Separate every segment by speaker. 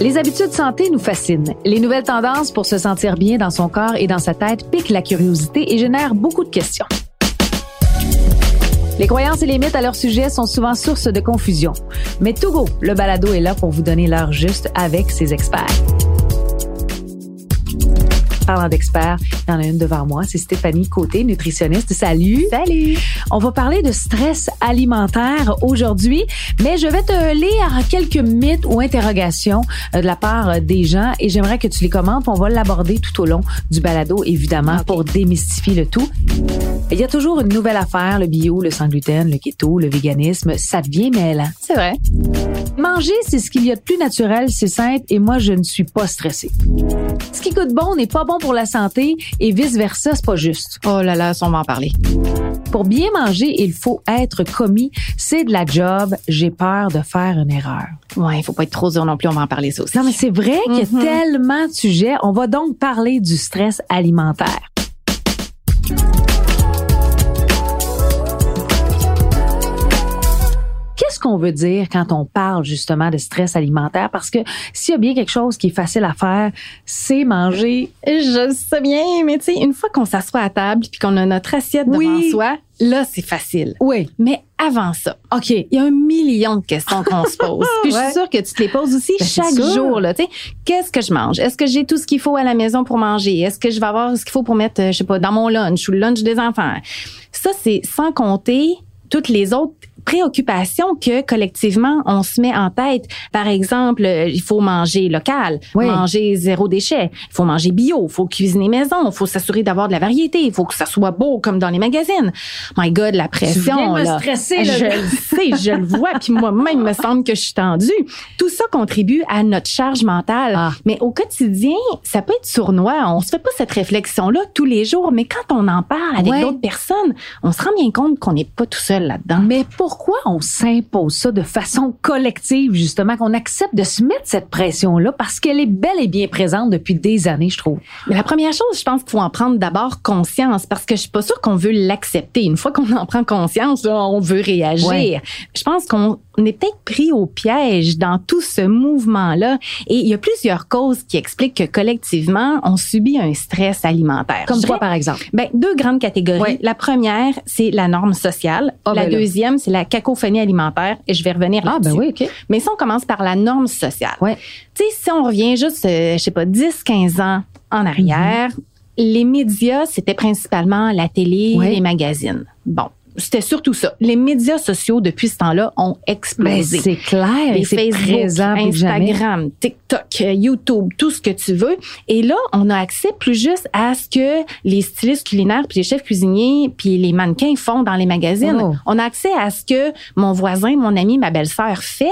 Speaker 1: Les habitudes santé nous fascinent. Les nouvelles tendances pour se sentir bien dans son corps et dans sa tête piquent la curiosité et génèrent beaucoup de questions. Les croyances et les mythes à leur sujet sont souvent source de confusion. Mais Togo, le balado est là pour vous donner l'heure juste avec ses experts parlant d'experts, il y en a une devant moi, c'est Stéphanie Côté, nutritionniste. Salut.
Speaker 2: Salut.
Speaker 1: On va parler de stress alimentaire aujourd'hui, mais je vais te lire quelques mythes ou interrogations euh, de la part des gens et j'aimerais que tu les commentes. On va l'aborder tout au long du balado, évidemment, pour démystifier le tout. Il y a toujours une nouvelle affaire, le bio, le sans gluten, le keto, le véganisme. Ça devient mêlant.
Speaker 2: C'est vrai.
Speaker 1: Manger, c'est ce qu'il y a de plus naturel, c'est simple et moi, je ne suis pas stressée. Ce qui coûte bon n'est pas bon pour la santé et vice-versa, c'est pas juste.
Speaker 2: Oh là là, on va en parler.
Speaker 1: Pour bien manger, il faut être commis. C'est de la job. J'ai peur de faire une erreur.
Speaker 2: Ouais, il faut pas être trop dur non plus, on va en parler ça aussi.
Speaker 1: Non, mais c'est vrai qu'il y a mm-hmm. tellement de sujets. On va donc parler du stress alimentaire. Qu'on veut dire quand on parle justement de stress alimentaire? Parce que s'il y a bien quelque chose qui est facile à faire, c'est manger.
Speaker 2: Je sais bien, mais tu sais, une fois qu'on s'assoit à table puis qu'on a notre assiette devant soi, là, c'est facile.
Speaker 1: Oui.
Speaker 2: Mais avant ça,
Speaker 1: OK,
Speaker 2: il y a un million de questions qu'on se pose. Puis je suis sûre que tu te les poses aussi ben, chaque jour. Là, qu'est-ce que je mange? Est-ce que j'ai tout ce qu'il faut à la maison pour manger? Est-ce que je vais avoir ce qu'il faut pour mettre, euh, je sais pas, dans mon lunch ou le lunch des enfants? Ça, c'est sans compter toutes les autres préoccupations que collectivement on se met en tête. Par exemple, il faut manger local, manger zéro déchet, il faut manger bio, il faut cuisiner maison, il faut s'assurer d'avoir de la variété, il faut que ça soit beau comme dans les magazines. My God, la pression
Speaker 1: tu
Speaker 2: là.
Speaker 1: Stresser,
Speaker 2: Je le sais, je le vois, puis moi-même me semble que je suis tendue. Tout ça contribue à notre charge mentale. Ah. Mais au quotidien, ça peut être sournois. On se fait pas cette réflexion-là tous les jours, mais quand on en parle avec d'autres personnes, on se rend bien compte qu'on n'est pas tout seul là-dedans.
Speaker 1: Mais pourquoi on s'impose ça de façon collective, justement, qu'on accepte de se mettre cette pression-là parce qu'elle est bel et bien présente depuis des années, je trouve?
Speaker 2: Mais la première chose, je pense qu'il faut en prendre d'abord conscience parce que je suis pas sûre qu'on veut l'accepter. Une fois qu'on en prend conscience, on veut réagir. Je pense qu'on on est peut-être pris au piège dans tout ce mouvement-là. Et il y a plusieurs causes qui expliquent que collectivement, on subit un stress alimentaire.
Speaker 1: Comme quoi, par exemple?
Speaker 2: Ben, deux grandes catégories. La première, c'est la norme sociale. Ah, la ben deuxième, c'est la cacophonie alimentaire. Et je vais revenir là-dessus.
Speaker 1: Ah, ben oui, OK.
Speaker 2: Mais si on commence par la norme sociale.
Speaker 1: Ouais.
Speaker 2: Tu sais, si on revient juste, euh, je sais pas, 10, 15 ans en arrière, mm-hmm. les médias, c'était principalement la télé, les magazines. Bon c'était surtout ça. Les médias sociaux depuis ce temps-là ont explosé.
Speaker 1: Ben, c'est clair,
Speaker 2: les Facebook, Instagram, TikTok, YouTube, tout ce que tu veux. Et là, on a accès plus juste à ce que les stylistes culinaires, puis les chefs cuisiniers, puis les mannequins font dans les magazines. Oh. On a accès à ce que mon voisin, mon ami, ma belle-sœur fait.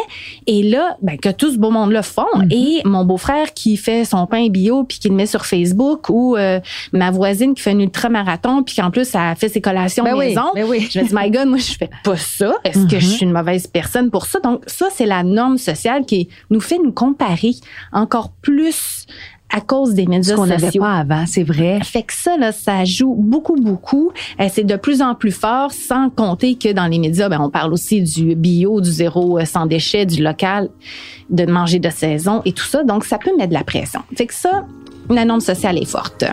Speaker 2: Et là, ben, que tout ce beau monde le font. Mm-hmm. Et mon beau-frère qui fait son pain bio puis qui le met sur Facebook, ou euh, ma voisine qui fait un ultramarathon puis qu'en plus, elle fait ses collations
Speaker 1: ben
Speaker 2: maison.
Speaker 1: Oui, ben oui.
Speaker 2: Je me dis, my God, moi, je fais pas ça. Est-ce que je mm-hmm. suis une mauvaise personne pour ça? Donc, ça, c'est la norme sociale qui nous fait nous comparer encore plus à cause des médias
Speaker 1: qu'on n'avait pas avant, c'est vrai.
Speaker 2: Fait que ça, là, ça joue beaucoup, beaucoup. Euh, c'est de plus en plus fort, sans compter que dans les médias, ben, on parle aussi du bio, du zéro euh, sans déchets, du local, de manger de saison et tout ça. Donc, ça peut mettre de la pression. Fait que ça, la norme sociale est forte.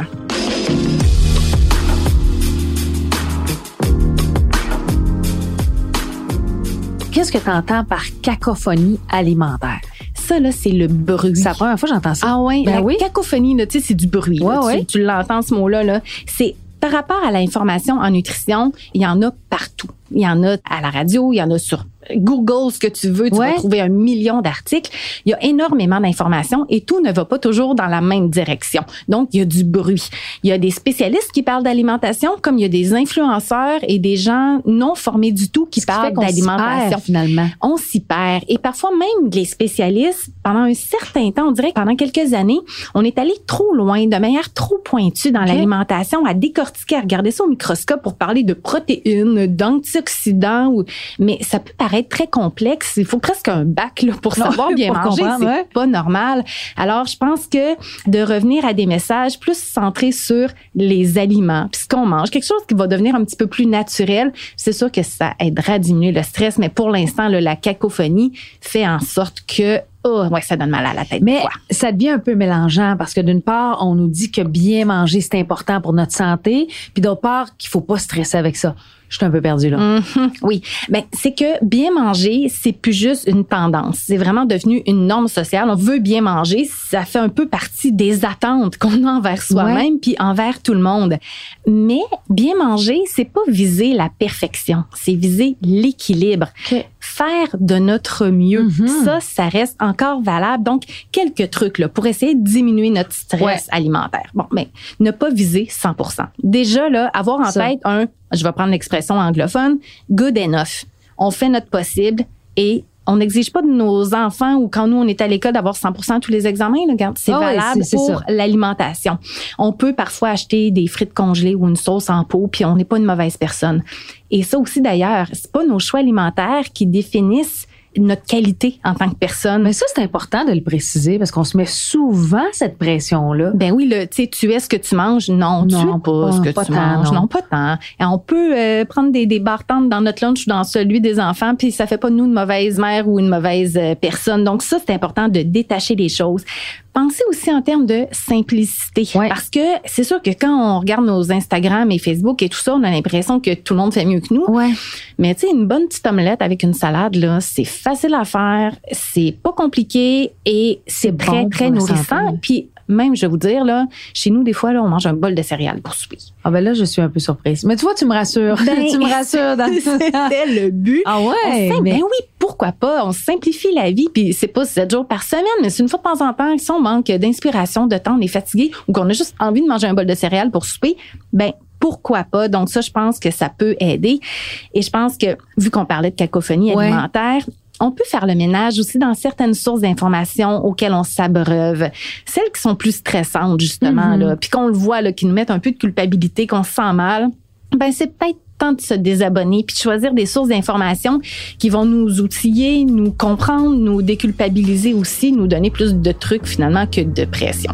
Speaker 1: Qu'est-ce que tu entends par cacophonie alimentaire?
Speaker 2: Ça, là, c'est le bruit.
Speaker 1: C'est la première fois que j'entends ça.
Speaker 2: Ah ouais,
Speaker 1: ben
Speaker 2: la
Speaker 1: oui.
Speaker 2: cacophonie, tu sais, c'est du bruit.
Speaker 1: Ouais,
Speaker 2: Tu, l'entends, ce mot-là. Là. C'est par rapport à l'information en nutrition, il y en a partout. Il y en a à la radio, il y en a sur Google ce que tu veux, tu vas trouver un million d'articles. Il y a énormément d'informations et tout ne va pas toujours dans la même direction. Donc, il y a du bruit. Il y a des spécialistes qui parlent d'alimentation, comme il y a des influenceurs et des gens non formés du tout qui parlent d'alimentation.
Speaker 1: Finalement,
Speaker 2: on s'y perd. Et parfois même les spécialistes, pendant un certain temps, on dirait que pendant quelques années, on est allé trop loin, de manière trop pointue dans l'alimentation, à décortiquer, à regarder ça au microscope pour parler de protéines, d'antioxydants. Mais ça peut paraître être très complexe. Il faut presque un bac là, pour savoir bien manger. C'est pas normal. Alors, je pense que de revenir à des messages plus centrés sur les aliments, puis ce qu'on mange, quelque chose qui va devenir un petit peu plus naturel, c'est sûr que ça aidera à diminuer le stress. Mais pour l'instant, la cacophonie fait en sorte que oh, ouais, ça donne mal à la tête.
Speaker 1: Mais ça devient un peu mélangeant parce que d'une part, on nous dit que bien manger, c'est important pour notre santé, puis d'autre part, qu'il faut pas stresser avec ça. Je suis un peu perdue là.
Speaker 2: Mm-hmm. oui, ben c'est que bien manger, c'est plus juste une tendance. C'est vraiment devenu une norme sociale. On veut bien manger, ça fait un peu partie des attentes qu'on a envers soi-même puis envers tout le monde. Mais bien manger, c'est pas viser la perfection, c'est viser l'équilibre. Faire de notre mieux. Mm-hmm. Ça, ça reste encore valable. Donc, quelques trucs là pour essayer de diminuer notre stress alimentaire. Bon, mais ne pas viser 100%. Déjà là, avoir en tête un je vais prendre l'expression anglophone, good enough. On fait notre possible et on n'exige pas de nos enfants ou quand nous on est à l'école d'avoir 100% tous les examens. c'est ah valable pour l'alimentation. On peut parfois acheter des frites congelées ou une sauce en pot, puis on n'est pas une mauvaise personne. Et ça aussi d'ailleurs, c'est pas nos choix alimentaires qui définissent notre qualité en tant que personne.
Speaker 1: Mais ça, c'est important de le préciser parce qu'on se met souvent cette pression-là.
Speaker 2: Ben oui, le, tu sais, ce que tu manges. Non, tu es pas, ce que tu manges. Non. pas tant. Et on peut euh, prendre des, des bartendes dans notre lunch ou dans celui des enfants, puis ça fait pas de nous une mauvaise mère ou une mauvaise euh, personne. Donc ça, c'est important de détacher les choses. Pensez aussi en termes de simplicité. Parce que c'est sûr que quand on regarde nos Instagram et Facebook et tout ça, on a l'impression que tout le monde fait mieux que nous.
Speaker 1: Ouais.
Speaker 2: Mais tu sais, une bonne petite omelette avec une salade, là, c'est facile à faire, c'est pas compliqué et c'est très, très nourrissant. Puis même, je vais vous dire, là, chez nous, des fois, là, on mange un bol de céréales pour souper.
Speaker 1: Ah ben là, je suis un peu surprise. Mais tu vois, tu me rassures. Ben, tu me rassures. Dans...
Speaker 2: C'était le but.
Speaker 1: Ah ouais?
Speaker 2: Ben oui, pourquoi pas? On simplifie la vie, puis c'est pas sept jours par semaine, mais c'est une fois de temps en temps, si on manque d'inspiration, de temps, on est fatigué ou qu'on a juste envie de manger un bol de céréales pour souper, ben pourquoi pas? Donc ça, je pense que ça peut aider. Et je pense que, vu qu'on parlait de cacophonie alimentaire, on peut faire le ménage aussi dans certaines sources d'informations auxquelles on s'abreuve. Celles qui sont plus stressantes, justement, mm-hmm. là, puis qu'on le voit, là, qui nous mettent un peu de culpabilité, qu'on se sent mal. Ben, c'est peut-être temps de se désabonner puis de choisir des sources d'informations qui vont nous outiller, nous comprendre, nous déculpabiliser aussi, nous donner plus de trucs finalement que de pression.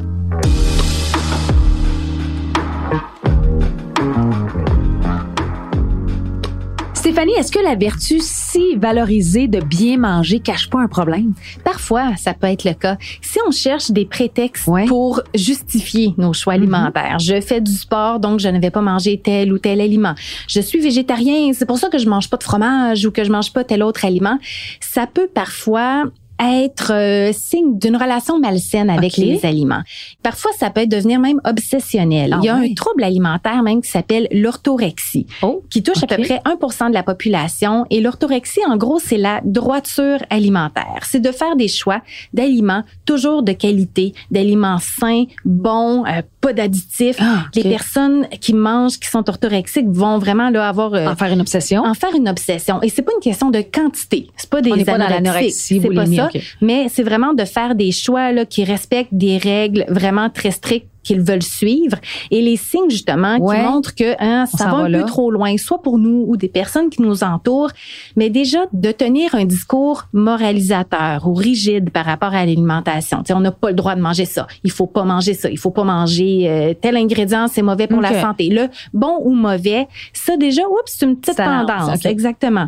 Speaker 1: Stéphanie, est-ce que la vertu si valorisée de bien manger cache pas un problème?
Speaker 2: Parfois, ça peut être le cas. Si on cherche des prétextes pour justifier nos choix mm-hmm. alimentaires, je fais du sport, donc je ne vais pas manger tel ou tel aliment. Je suis végétarien, c'est pour ça que je mange pas de fromage ou que je mange pas tel autre aliment. Ça peut parfois être euh, signe d'une relation malsaine avec les aliments. Parfois, ça peut devenir même obsessionnel. Ah Il y a un trouble alimentaire même qui s'appelle l'orthorexie, oh, qui touche à peu près 1% de la population. Et l'orthorexie, en gros, c'est la droiture alimentaire. C'est de faire des choix d'aliments toujours de qualité, d'aliments sains, bons, euh, pas d'additifs. Ah, les personnes qui mangent, qui sont orthorexiques, vont vraiment là avoir
Speaker 1: euh, en faire une obsession.
Speaker 2: En faire une obsession. Et c'est pas une question de quantité. C'est pas des
Speaker 1: On pas dans l'anorexie, c'est pas ça.
Speaker 2: Mais c'est vraiment de faire des choix là, qui respectent des règles vraiment très strictes qu'ils veulent suivre et les signes justement qui montrent que hein, ça va un peu trop loin, soit pour nous ou des personnes qui nous entourent, mais déjà de tenir un discours moralisateur ou rigide par rapport à l'alimentation. on n'a pas le droit de manger ça, il faut pas manger ça, il faut pas manger euh, tel ingrédient, c'est mauvais pour la santé. Le bon ou mauvais, ça déjà, oups, c'est une petite tendance. Exactement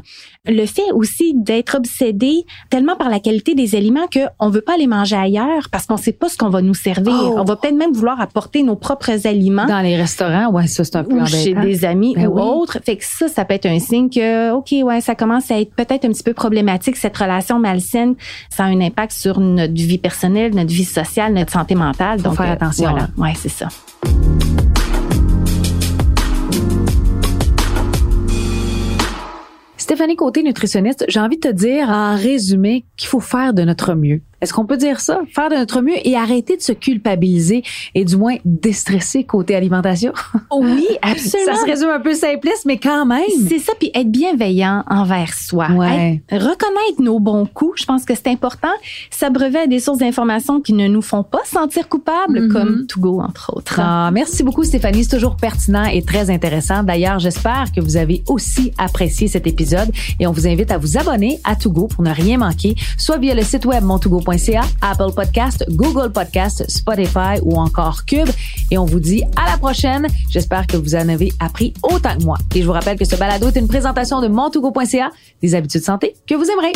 Speaker 2: le fait aussi d'être obsédé tellement par la qualité des aliments que on veut pas les manger ailleurs parce qu'on sait pas ce qu'on va nous servir. Oh. On va peut-être même vouloir apporter nos propres aliments
Speaker 1: dans les restaurants. Ouais, ça c'est un peu
Speaker 2: ou chez des amis ben ou autres. Fait que ça, ça peut être un signe que ok, ouais, ça commence à être peut-être un petit peu problématique cette relation malsaine. Ça a un impact sur notre vie personnelle, notre vie sociale, notre santé mentale.
Speaker 1: Donc faire attention.
Speaker 2: Voilà. Ouais, c'est ça.
Speaker 1: Stéphanie Côté, nutritionniste, j'ai envie de te dire en résumé qu'il faut faire de notre mieux. Est-ce qu'on peut dire ça? Faire de notre mieux et arrêter de se culpabiliser et du moins déstresser côté alimentation?
Speaker 2: Oui, absolument.
Speaker 1: ça se résume un peu simpliste, mais quand même.
Speaker 2: C'est ça, puis être bienveillant envers soi.
Speaker 1: Ouais.
Speaker 2: reconnaître nos bons coups, je pense que c'est important. S'abreuver à des sources d'informations qui ne nous font pas sentir coupables,
Speaker 1: Mhm.
Speaker 2: comme To Go, entre autres.
Speaker 1: Ah, merci beaucoup Stéphanie, c'est toujours pertinent et très intéressant. D'ailleurs, j'espère que vous avez aussi apprécié cet épisode et on vous invite à vous abonner à Togo pour ne rien manquer, soit via le site web Apple Podcast, Google Podcast, Spotify ou encore Cube. Et on vous dit à la prochaine. J'espère que vous en avez appris autant que moi. Et je vous rappelle que ce balado est une présentation de montougo.ca, des habitudes santé que vous aimerez.